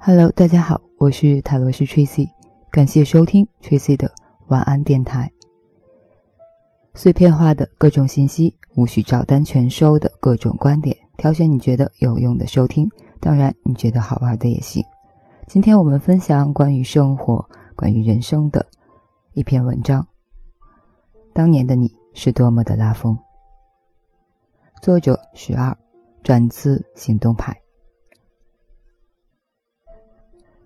Hello，大家好，我是塔罗斯 Tracy，感谢收听 Tracy 的晚安电台。碎片化的各种信息，无需照单全收的各种观点，挑选你觉得有用的收听。当然，你觉得好玩的也行。今天我们分享关于生活、关于人生的一篇文章。当年的你是多么的拉风。作者十二，转自行动派。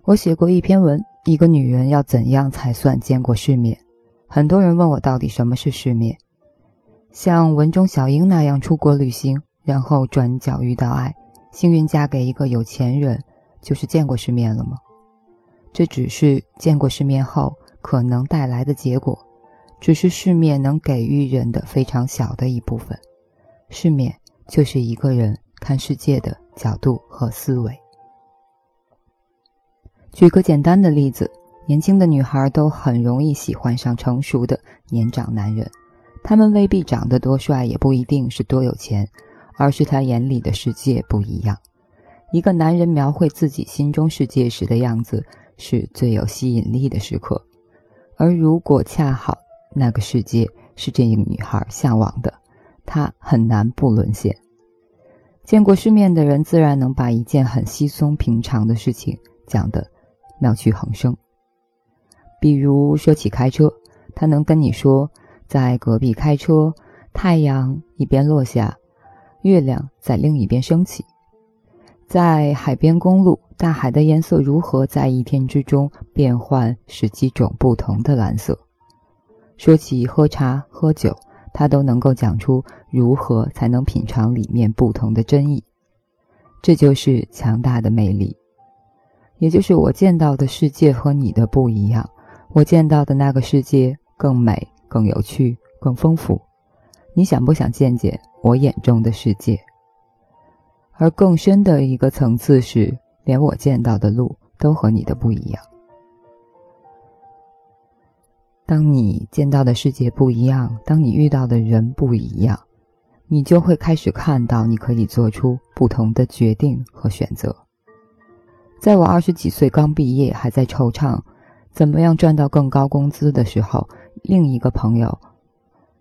我写过一篇文，一个女人要怎样才算见过世面？很多人问我到底什么是世面？像文中小英那样出国旅行，然后转角遇到爱，幸运嫁给一个有钱人，就是见过世面了吗？这只是见过世面后可能带来的结果，只是世面能给予人的非常小的一部分。世面就是一个人看世界的角度和思维。举个简单的例子，年轻的女孩都很容易喜欢上成熟的年长男人，他们未必长得多帅，也不一定是多有钱，而是他眼里的世界不一样。一个男人描绘自己心中世界时的样子，是最有吸引力的时刻。而如果恰好那个世界是这个女孩向往的，她很难不沦陷。见过世面的人，自然能把一件很稀松平常的事情讲得。妙趣横生。比如说起开车，他能跟你说，在隔壁开车，太阳一边落下，月亮在另一边升起；在海边公路，大海的颜色如何在一天之中变换十几种不同的蓝色。说起喝茶喝酒，他都能够讲出如何才能品尝里面不同的真意。这就是强大的魅力。也就是我见到的世界和你的不一样，我见到的那个世界更美、更有趣、更丰富。你想不想见见我眼中的世界？而更深的一个层次是，连我见到的路都和你的不一样。当你见到的世界不一样，当你遇到的人不一样，你就会开始看到你可以做出不同的决定和选择。在我二十几岁刚毕业，还在惆怅怎么样赚到更高工资的时候，另一个朋友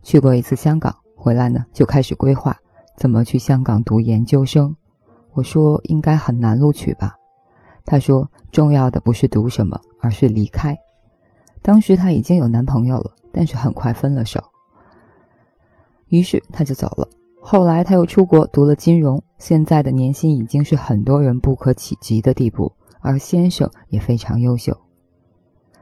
去过一次香港，回来呢就开始规划怎么去香港读研究生。我说应该很难录取吧？他说重要的不是读什么，而是离开。当时他已经有男朋友了，但是很快分了手，于是他就走了。后来他又出国读了金融，现在的年薪已经是很多人不可企及的地步，而先生也非常优秀。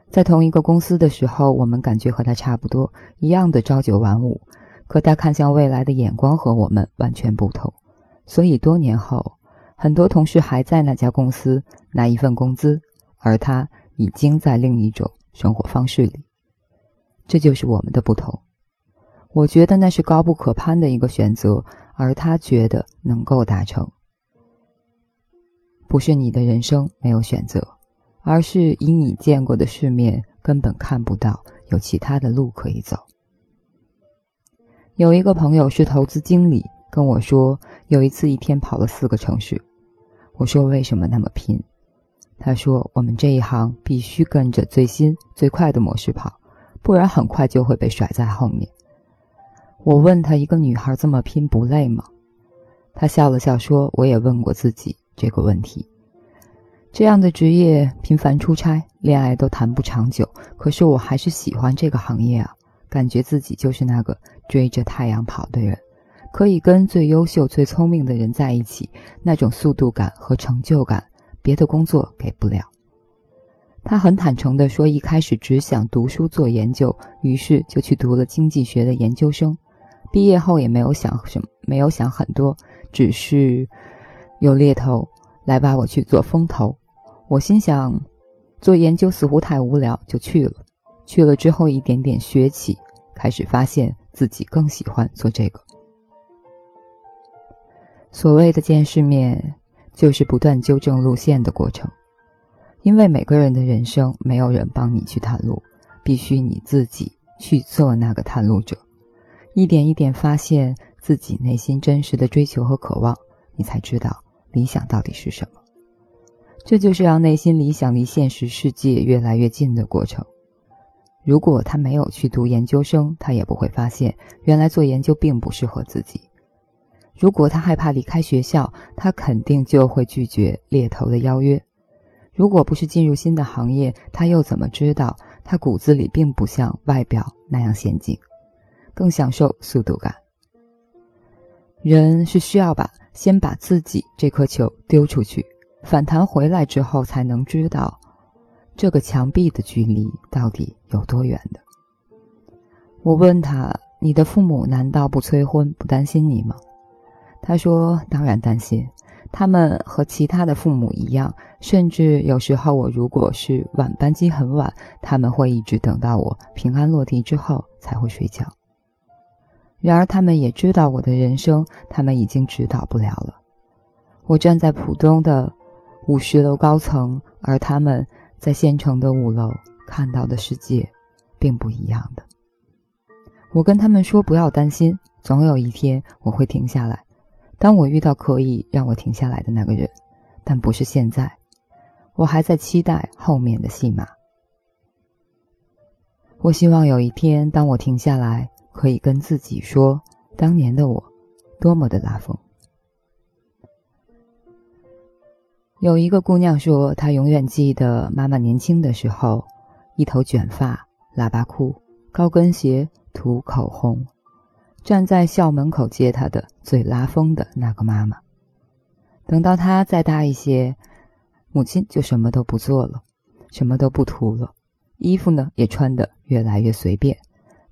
在同一个公司的时候，我们感觉和他差不多，一样的朝九晚五，可他看向未来的眼光和我们完全不同。所以多年后，很多同事还在那家公司拿一份工资，而他已经在另一种生活方式里。这就是我们的不同。我觉得那是高不可攀的一个选择，而他觉得能够达成。不是你的人生没有选择，而是以你见过的世面，根本看不到有其他的路可以走。有一个朋友是投资经理，跟我说，有一次一天跑了四个城市。我说为什么那么拼？他说我们这一行必须跟着最新最快的模式跑，不然很快就会被甩在后面。我问他：“一个女孩这么拼不累吗？”他笑了笑说：“我也问过自己这个问题。这样的职业频繁出差，恋爱都谈不长久，可是我还是喜欢这个行业啊！感觉自己就是那个追着太阳跑的人，可以跟最优秀、最聪明的人在一起，那种速度感和成就感，别的工作给不了。”他很坦诚地说：“一开始只想读书做研究，于是就去读了经济学的研究生。”毕业后也没有想什么，没有想很多，只是有猎头来把我去做风投。我心想，做研究似乎太无聊，就去了。去了之后，一点点学起，开始发现自己更喜欢做这个。所谓的见世面，就是不断纠正路线的过程。因为每个人的人生，没有人帮你去探路，必须你自己去做那个探路者。一点一点发现自己内心真实的追求和渴望，你才知道理想到底是什么。这就是让内心理想离现实世界越来越近的过程。如果他没有去读研究生，他也不会发现原来做研究并不适合自己。如果他害怕离开学校，他肯定就会拒绝猎头的邀约。如果不是进入新的行业，他又怎么知道他骨子里并不像外表那样娴静，更享受速度感？人是需要把先把自己这颗球丢出去，反弹回来之后，才能知道这个墙壁的距离到底有多远的。我问他：“你的父母难道不催婚、不担心你吗？”他说：“当然担心，他们和其他的父母一样，甚至有时候我如果是晚班机很晚，他们会一直等到我平安落地之后才会睡觉。然而，他们也知道我的人生，他们已经指导不了了。我站在浦东的五十楼高层，而他们在县城的五楼看到的世界，并不一样的。我跟他们说不要担心，总有一天我会停下来。”当我遇到可以让我停下来的那个人，但不是现在，我还在期待后面的戏码。我希望有一天，当我停下来，可以跟自己说，当年的我多么的拉风。有一个姑娘说，她永远记得妈妈年轻的时候，一头卷发，喇叭裤，高跟鞋，涂口红。站在校门口接她的最拉风的那个妈妈，等到她再大一些，母亲就什么都不做了，什么都不涂了，衣服呢也穿得越来越随便，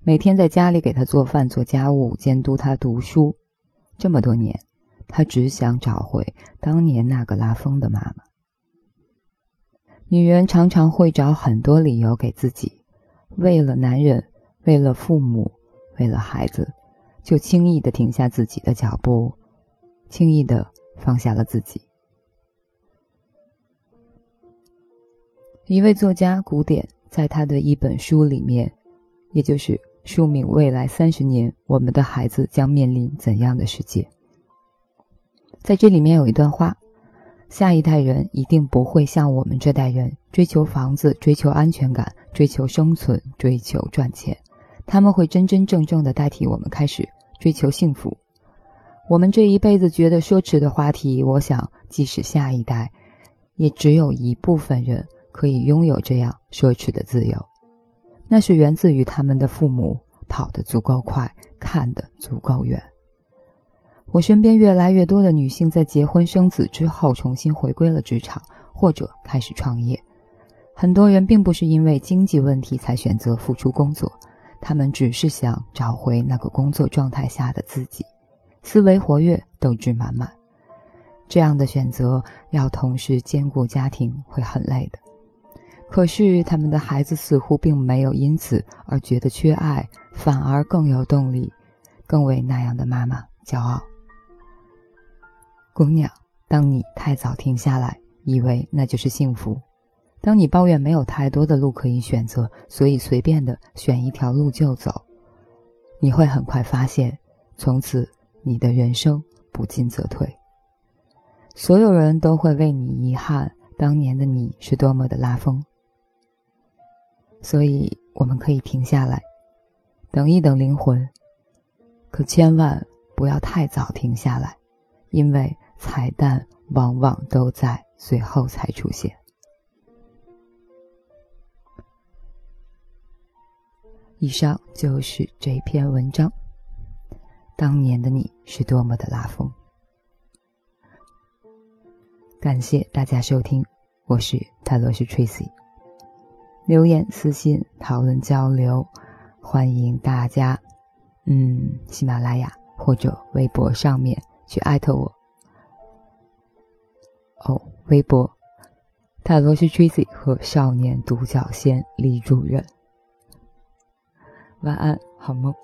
每天在家里给他做饭、做家务、监督他读书。这么多年，他只想找回当年那个拉风的妈妈。女人常常会找很多理由给自己，为了男人，为了父母，为了孩子。就轻易的停下自己的脚步，轻易的放下了自己。一位作家古典在他的一本书里面，也就是书名《未来三十年，我们的孩子将面临怎样的世界》。在这里面有一段话：下一代人一定不会像我们这代人追求房子、追求安全感、追求生存、追求赚钱，他们会真真正正的代替我们开始。追求幸福，我们这一辈子觉得奢侈的话题，我想，即使下一代，也只有一部分人可以拥有这样奢侈的自由，那是源自于他们的父母跑得足够快，看得足够远。我身边越来越多的女性在结婚生子之后，重新回归了职场，或者开始创业。很多人并不是因为经济问题才选择付出工作。他们只是想找回那个工作状态下的自己，思维活跃，斗志满满。这样的选择要同时兼顾家庭会很累的。可是他们的孩子似乎并没有因此而觉得缺爱，反而更有动力，更为那样的妈妈骄傲。姑娘，当你太早停下来，以为那就是幸福。当你抱怨没有太多的路可以选择，所以随便的选一条路就走，你会很快发现，从此你的人生不进则退。所有人都会为你遗憾，当年的你是多么的拉风。所以我们可以停下来，等一等灵魂，可千万不要太早停下来，因为彩蛋往往都在最后才出现。以上就是这篇文章。当年的你是多么的拉风！感谢大家收听，我是泰罗斯 Tracy。留言私信讨论交流，欢迎大家，嗯，喜马拉雅或者微博上面去艾特我。哦，微博泰罗斯 Tracy 和少年独角仙李主任。晚安，好梦。